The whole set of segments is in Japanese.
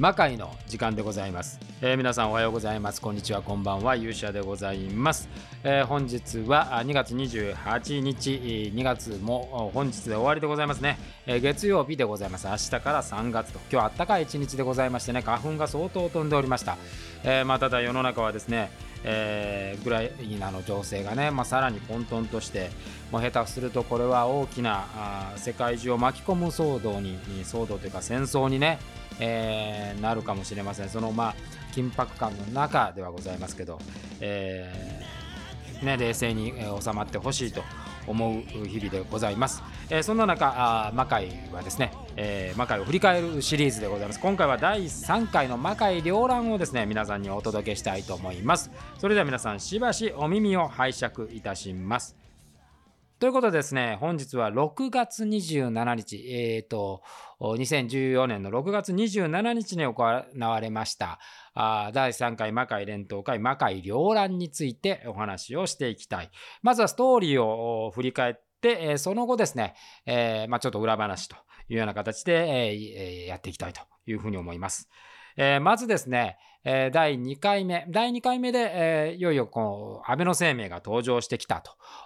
魔界の時間でございます、えー、皆さんおはようございます。こんにちは。こんばんは。勇者でございます、えー、本日は2月28日。2月も本日で終わりでございますね、えー、月曜日でございます。明日から3月と。今日は暖かい一日でございましてね花粉が相当飛んでおりました、えまあ、ただ世の中はですねえー、ぐらいなの情勢がね、まあ、さらに混沌としてもう下手するとこれは大きなあ世界中を巻き込む騒動に騒動というか戦争にね、えー、なるかもしれません。そのまあ緊迫感の中ではございますけど、えーね、冷静に収まってほしいと思う日々でございます。えー、そんな中、あ魔界はですね、えー、魔界を振り返るシリーズでございます。今回は第3回の魔界両覧をですね、皆さんにお届けしたいと思います。それでは皆さん、しばしお耳を拝借いたします。ということでですね、本日は6月27日、えっ、ー、と、2014年の6月27日に行われました、あ第3回魔界連投会魔界両乱についてお話をしていきたい。まずはストーリーを振り返って、えその後ですね、え、まあ、ちょっと裏話というような形で、え、やっていきたいというふうに思います。えー、まずですね、えー、第2回目、第2回目で、えー、いよいよこう安倍の生命が登場してきた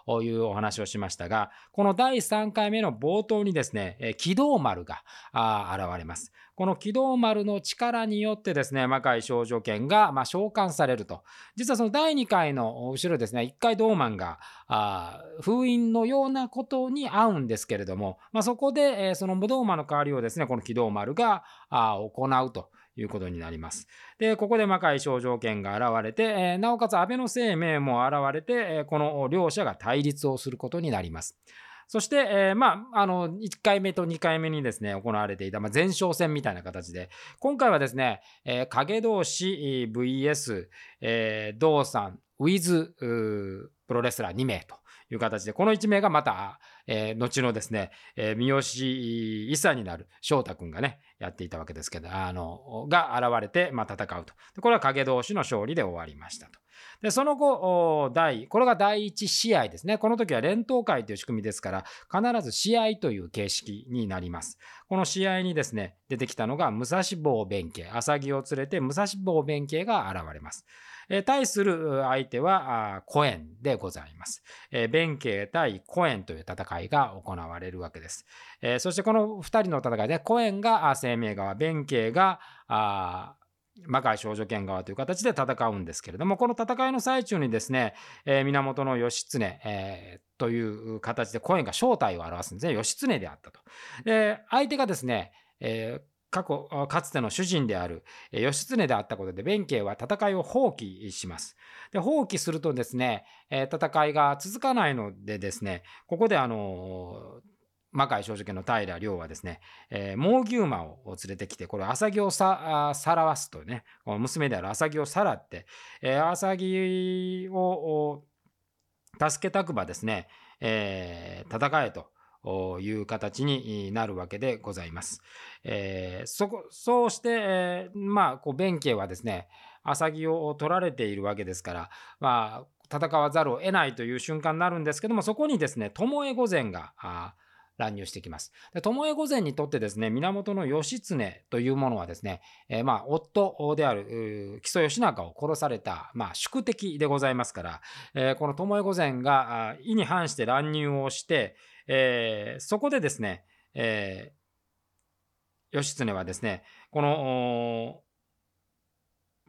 というお話をしましたが、この第3回目の冒頭にですね、えー、軌道丸が現れます。この軌道丸の力によってですね、魔界少女剣が、まあ、召喚されると。実はその第2回の後ろですね、1回ドーマンがあ封印のようなことに合うんですけれども、まあ、そこで、えー、その無道魔の代わりをですね、この軌道丸があ行うと。いうことになります。で、ここで魔界症状権が現れて、え、なおかつ安倍の生命も現れて、え、この両者が対立をすることになります。そして、えー、まあ、あの、1回目と2回目にですね、行われていた、まあ、前哨戦みたいな形で、今回はですね、えー、影同士 VS、えー、道さん、ウィズ、プロレスラー2名という形で、この1名がまた、えー、後のですね、えー、三好伊佐になる翔太君がね、やっていたわけですけど、あの、が現れて、まあ、戦うと。これは影同士の勝利で終わりましたと。で、その後、第、これが第1試合ですね。この時は連投会という仕組みですから、必ず試合という形式になります。この試合にですね、出てきたのが、武蔵坊弁慶、浅木を連れて武蔵坊弁慶が現れます。え対する相手はコエンでございます。え弁慶対コエンという戦いが行われるわけです。えそしてこの2人の戦いでコエンが生命側、弁慶が魔界少女剣側という形で戦うんですけれども、この戦いの最中にですね、えー、源義経、えー、という形でコエンが正体を表すんですね。義経であったと。で、相手がですね、えー過去、かつての主人である義経であったことで、弁慶は戦いを放棄します。で放棄するとですね、戦いが続かないのでですね、ここであの、魔界正直の平良はですね、え、猛牛馬を連れてきて、これ、浅木をさらわすとね、娘である浅木をさらって、えー、浅木を助けたくばですね、えー、戦えと。いう形になるわけでございます。えー、そこそうして、えー、まあこう弁慶はですね浅木を取られているわけですから、まあ、戦わざるを得ないという瞬間になるんですけどもそこにですね巴御前が乱入してきます。で巴御前にとってですね源義経というものはですね、えー、まあ夫である木曽義仲を殺された、まあ、宿敵でございますから、えー、この巴御前が意に反して乱入をして、えー、そこでですね、えー、義経はですね、この、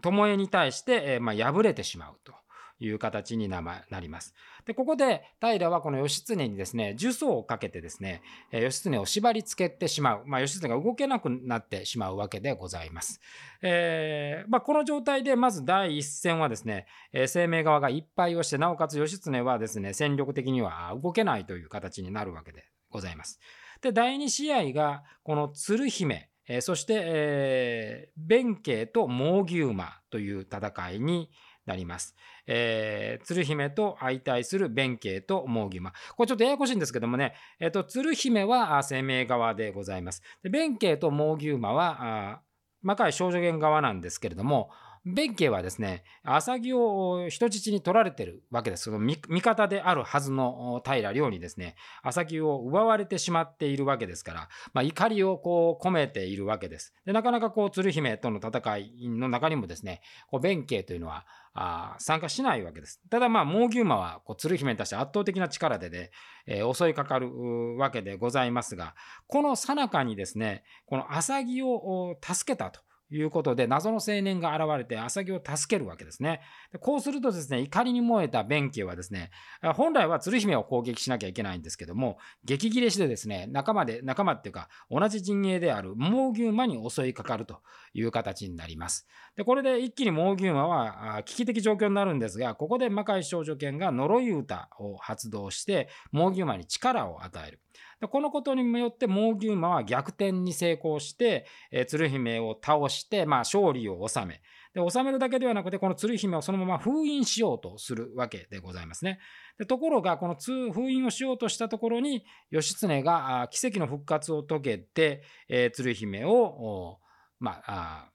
巴に対して、えー、まあ、敗れてしまうと。いう形になります。で、ここで平はこの義経にですね、呪詛をかけてですね、義経を縛り付けてしまう。まあ、義経が動けなくなってしまうわけでございます。えー、まあ、この状態でまず第一戦はですね、生命側がいっぱいをして、なおかつ義経はですね、戦力的には動けないという形になるわけでございます。で、第2試合が、この鶴姫、そして、えー、弁慶と猛牛馬という戦いになります。えー、鶴姫と相対する弁慶と毛義馬。これちょっとややこしいんですけどもね、えっ、ー、と、鶴姫は生命側でございます。で弁慶と毛義馬は、魔界少女源側なんですけれども、弁慶はですね浅木を人質に取られてるわけです。その味方であるはずの平良にですね浅木を奪われてしまっているわけですから、まあ、怒りをこう込めているわけです。でなかなかこう鶴姫との戦いの中にもですねこう弁慶というのはあ参加しないわけです。ただまあ猛牛馬はこう鶴姫に対して圧倒的な力でね、えー、襲いかかるわけでございますがこの最中にですねこの浅木を助けたと。いうことで謎の青年が現れて浅木を助けるわけですね。こうするとですね怒りに燃えた弁慶はですね本来は鶴姫を攻撃しなきゃいけないんですけども激切れしてですね仲間で仲間っていうか同じ陣営である猛牛馬に襲いかかるという形になります。でこれで一気に猛牛馬は危機的状況になるんですがここで魔界少女犬が呪い歌を発動して猛牛馬に力を与える。でこのことによって猛牛馬は逆転に成功して、えー、鶴姫を倒して、まあ、勝利を収めで収めるだけではなくてこの鶴姫をそのまま封印しようとするわけでございますね。でところがこの封印をしようとしたところに義経が奇跡の復活を遂げて、えー、鶴姫をまあ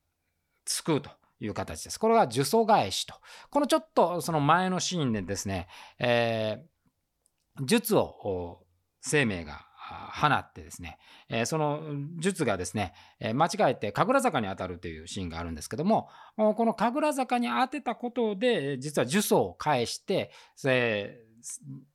救うと。いう形です。これが呪詛返しと。このちょっとその前のシーンでですね、えー、術を生命が放ってですね、えその術がですね、え間違えて神楽坂に当たるというシーンがあるんですけどもこの神楽坂に当てたことで実は呪詛を返して、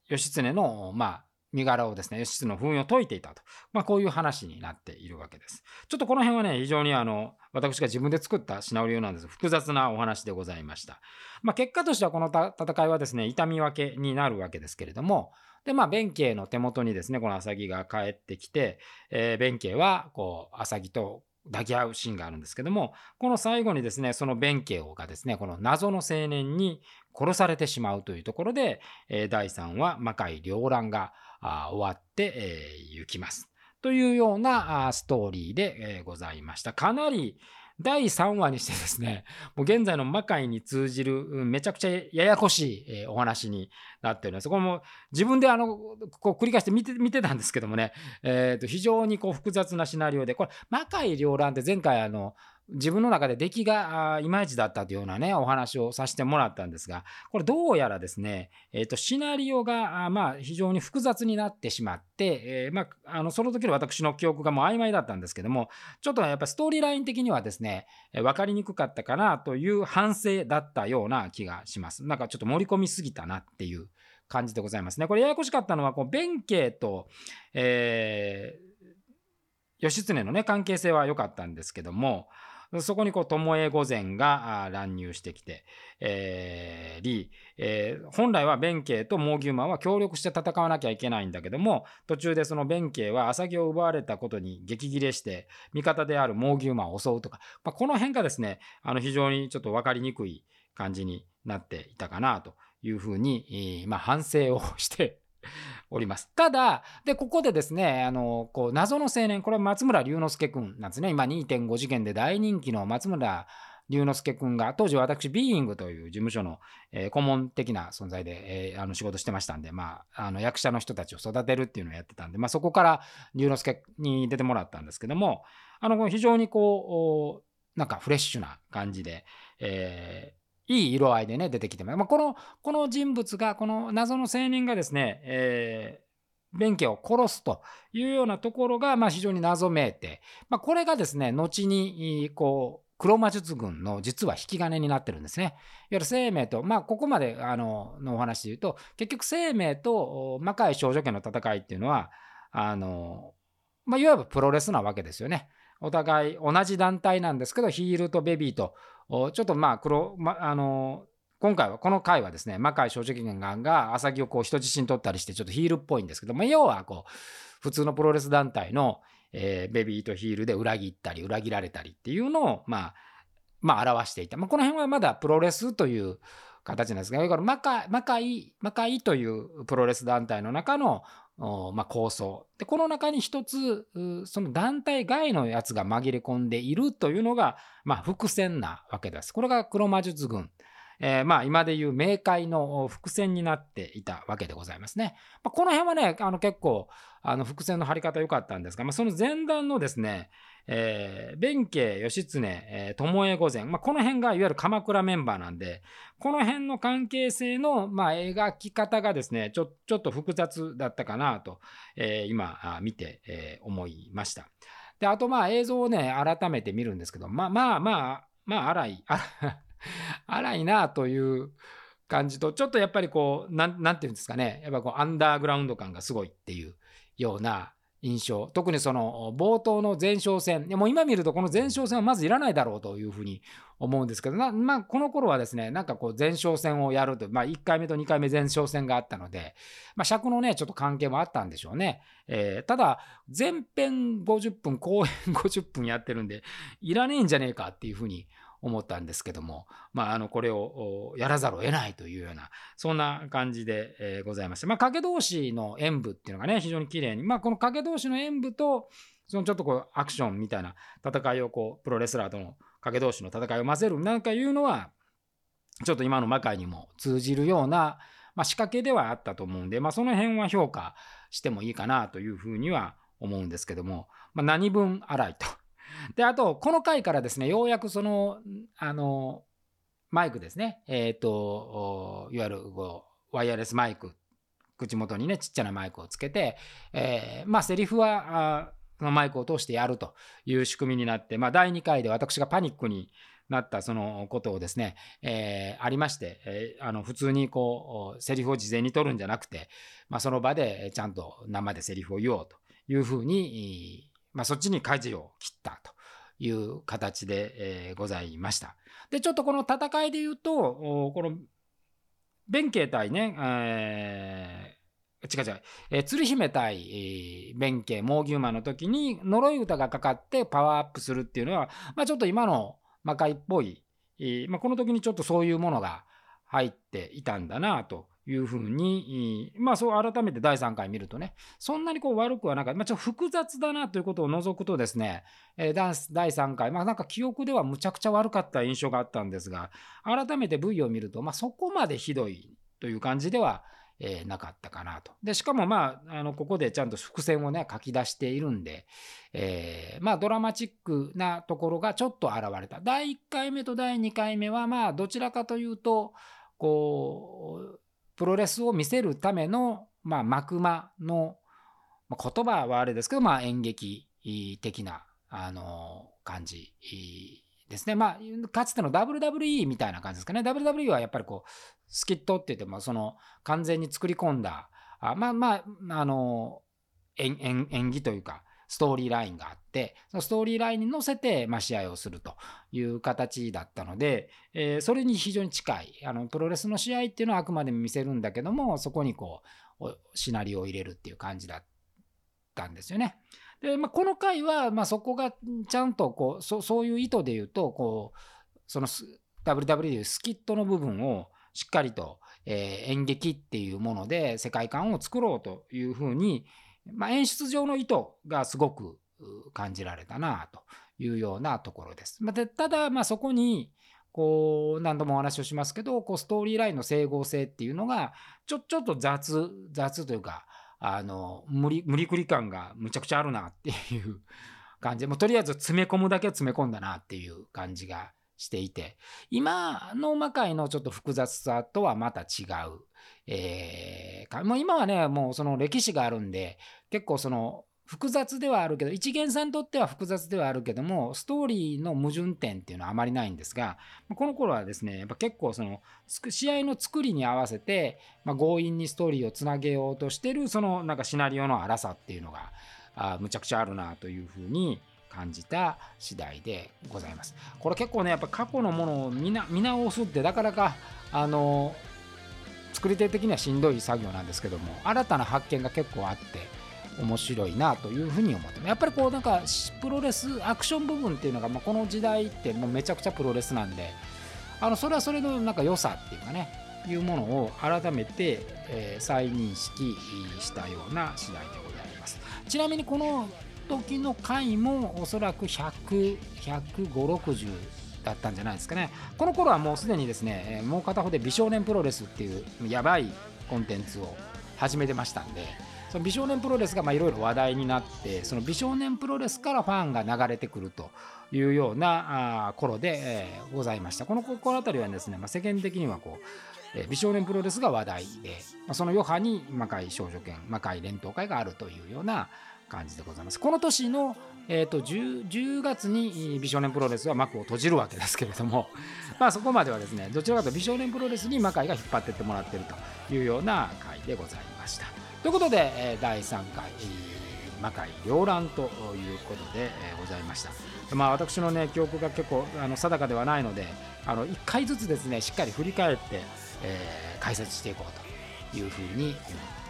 義経のまあ身柄をですね、義経の封印を解いていたと。まあ、こういう話になっているわけです。ちょっとこの辺はね、非常にあの、私が自分で作ったシナリオなんです。複雑なお話でございました。まあ、結果としてはこの戦いはですね、痛み分けになるわけですけれども、で、まあ、弁慶の手元にですね、この浅木が帰ってきて、えー、弁慶は、こう、浅木と抱き合うシーンがあるんですけども、この最後にですね、その弁慶がですね、この謎の青年に殺されてしまうというところで、えー、第3話、魔界両乱が終わって、えー、行きます。というようなストーリーで、ございました。かなり、第3話にしてですね、もう現在の魔界に通じるめちゃくちゃややこしいお話になっております。こも自分であのこう繰り返して見て見てたんですけどもね、えー、と非常にこう複雑なシナリオで、これ魔界両乱って前回あの自分の中で出来がいまいちだったというようなね、お話をさせてもらったんですが、これどうやらですね、え、ー、と、シナリオが、まあ、非常に複雑になってしまって、えー、まあ、あの、その時の私の記憶がもう曖昧だったんですけども、ちょっとやっぱストーリーライン的にはですね、分かりにくかったかなという反省だったような気がします。なんかちょっと盛り込みすぎたなっていう感じでございますね。これややこしかったのは、こう、弁慶と、えー、義経のね、関係性は良かったんですけども、そこにこう、巴御前が乱入してきて、えー、り、えー、本来は弁慶と猛牛馬は協力して戦わなきゃいけないんだけども、途中でその弁慶は浅木を奪われたことに激切れして、味方である猛牛馬を襲うとか、まあ、この辺がですね、あの非常にちょっと分かりにくい感じになっていたかなというふうに、まあ、反省をして おります。ただ、で、ここでですね、あの、こう、謎の青年、これは松村龍之介くんなんですね。今2.5次元で大人気の松村龍之介くんが、当時私、ビーイングという事務所の、えー、顧問的な存在で、えー、あの仕事してましたんで、まあ、あの役者の人たちを育てるっていうのをやってたんで、まあ、そこから龍之介に出てもらったんですけども、あの、非常にこう、なんかフレッシュな感じで、えーいい色合いでね、出てきてます。まあ、この、この人物が、この謎の青年がですね、えー、弁慶を殺すというようなところが、まあ、非常に謎めいて、まあ、これがですね、後に、こう、黒魔術軍の実は引き金になってるんですね。いわゆる生命と、まあ、ここまであののお話で言うと、結局生命と魔界少女家の戦いっていうのは、あの、まあ、いわゆるプロレスなわけですよね。お互い同じ団体なんですけど、ヒールとベビーと、ちょっとまあ黒、ま、あの今回はこの回はですね魔界正直眼が浅木をこう人質に取ったりしてちょっとヒールっぽいんですけど、まあ、要はこう普通のプロレス団体の、えー、ベビーとヒールで裏切ったり裏切られたりっていうのをまあまあ表していた、まあ、この辺はまだプロレスという形なんですが、だから魔界、魔界、魔界というプロレス団体の中のまあ、構想でこの中に一つその団体外のやつが紛れ込んでいるというのが、まあ、伏線なわけです。これが黒魔術軍。えー、まあ今でいう冥界の伏線になっていたわけでございますね。まあ、この辺はねあの結構あの伏線の張り方良かったんですが、まあ、その前段のですね、えー、弁慶義経、えー、巴御前、まあ、この辺がいわゆる鎌倉メンバーなんで、この辺の関係性の、まあ、描き方がですね、ちょちょっと複雑だったかなと、えー、今見て、えー、思いました。で、あとまあ映像をね、改めて見るんですけど、まあまあまあ、まあ荒い、荒いなという感じと、ちょっとやっぱりこう、なん、なんていうんですかね、やっぱこうアンダーグラウンド感がすごいっていうような印象。特にその冒頭の前哨戦。もう今見るとこの前哨戦はまずいらないだろうというふうに思うんですけどまあ、この頃はですねなんかこう前哨戦をやると、まあ、1回目と2回目前哨戦があったので、まあ、尺のねちょっと関係もあったんでしょうね、えー、ただ前編50分後編50分やってるんでいらねえんじゃねえかっていうふうに思ったんですけども、まあ、あのこれをやらざるを得ないというようなそんな感じで、え、ございまして、まあ、掛同士の演舞っていうのがね非常に綺麗に、まあ、この掛同士の演舞とそのちょっとこうアクションみたいな戦いをこうプロレスラーとの掛同士の戦いを混ぜるなんかいうのはちょっと今の魔界にも通じるような、まあ、仕掛けではあったと思うんで、まあ、その辺は評価してもいいかなというふうには思うんですけども、まあ、何分荒いと。で、あと、この回からですね、ようやくその、あの、マイクですね、えっ、ー、と、いわゆるこうワイヤレスマイク、口元にね、ちっちゃなマイクをつけて、えー、まあ、セリフは、そのマイクを通してやるという仕組みになって、まあ、第2回で私がパニックになったそのことをですね、えー、ありまして、えー、あの普通にこうセリフを事前に取るんじゃなくて、まあ、その場でちゃんと生でセリフを言おうというふうにまあ、そっちに舵を切ったと。いう形で、えー、ございました。で、ちょっとこの戦いで言うと、この弁慶対ね、えー、違う違う、えー、鶴姫対、えー、弁慶、猛牛馬の時に呪い歌がかかってパワーアップするっていうのは、まあ、ちょっと今の魔界っぽい、えーまあ、この時にちょっとそういうものが入っていたんだなというふうに、まあそう改めて第3回見るとね、そんなにこう悪くはなかった、まあ、ちょっと複雑だなということを除くとですね、えー、第3回、まあなんか記憶ではむちゃくちゃ悪かった印象があったんですが、改めて V を見ると、まあそこまでひどいという感じでは、えー、なかったかなと。で、しかもまあ、あのここでちゃんと伏線をね、書き出しているんで、えー、まあドラマチックなところがちょっと現れた。第1回目と第2回目はまあどちらかというと、こう、プロレスを見せるための、まあ、幕間の、まあ、言葉はあれですけど、まあ、演劇的な、あの感じですね。まあ、かつての WWE みたいな感じですかね。WWE はやっぱりこう、スキットって言っても、その、完全に作り込んだ、あまあまあ、あの演演技というか、ストーリーラインがあって、そのストーリーラインに乗せて、まあ、試合をするという形だったので、えー、それに非常に近い、あのプロレスの試合っていうのはあくまでも見せるんだけども、そこにこう、シナリオを入れるっていう感じだったんですよね。で、まあ、この回は、まあ、そこがちゃんとこうそ、ういう意図で言うと、こう、その WW でいうスキットの部分をしっかりと、えー、演劇っていうもので世界観を作ろうというふうに、まあ、演出上の意図がすごく感じられたなというようなところです。まあ、ただ、まあ、そこにこう何度もお話をしますけどこうストーリーラインの整合性っていうのがちょちょっと雑雑というかあの無理無理くり感がむちゃくちゃあるなっていう感じでもうとりあえず詰め込むだけ詰め込んだなっていう感じがしていて今の魔界のちょっと複雑さとはまた違う。えー、もう今はね、もうその歴史があるんで、結構その複雑ではあるけど、一元さんにとっては複雑ではあるけども、ストーリーの矛盾点っていうのはあまりないんですが、この頃はですね、やっぱ結構その試合の作りに合わせて、まあ、強引にストーリーをつなげようとしてる、そのなんかシナリオの荒さっていうのが、あむちゃくちゃあるなというふうに感じた次第でございます。これ結構ね、やっぱ過去のものを見直すってなかなか、あの作り手的にはしんどい作業なんですけども新たな発見が結構あって面白いなというふうに思ってやっぱりこうなんかプロレスアクション部分っていうのが、まあ、この時代ってもうめちゃくちゃプロレスなんであのそれはそれのなんか良さっていうかねいうものを改めて、えー、再認識したような次第でございますちなみにこの時の回もおそらく100、150、60だったんじゃないですかね。この頃はもうすでにですねもう片方で美少年プロレスっていうやばいコンテンツを始めてましたんでその美少年プロレスがいろいろ話題になってその美少年プロレスからファンが流れてくるというようなあ頃で、えーございました。このここの辺りはですね、まあ、世間的にはこう、えー美少年プロレスが話題で、まあ、その余波に魔界少女剣魔界連闘会があるというような感じでございます。この年の、えー、と 10, 10月に美少年プロレスは幕を閉じるわけですけれども まあそこまではですねどちらかというと美少年プロレスに魔界が引っ張ってってもらってるというような回でございました。ということで、え第3回、魔界両乱ということで、えございました。まあ私のね記憶が結構あの定かではないのであの1回ずつですねしっかり振り返って、えー解説していこうというふうに思っ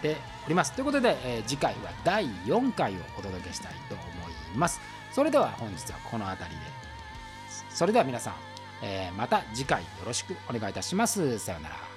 ております。ということで、えー次回は第4回をお届けしたいと思います。それでは本日はこの辺りで。それでは皆さん、えーまた次回よろしくお願いいたします。さようなら。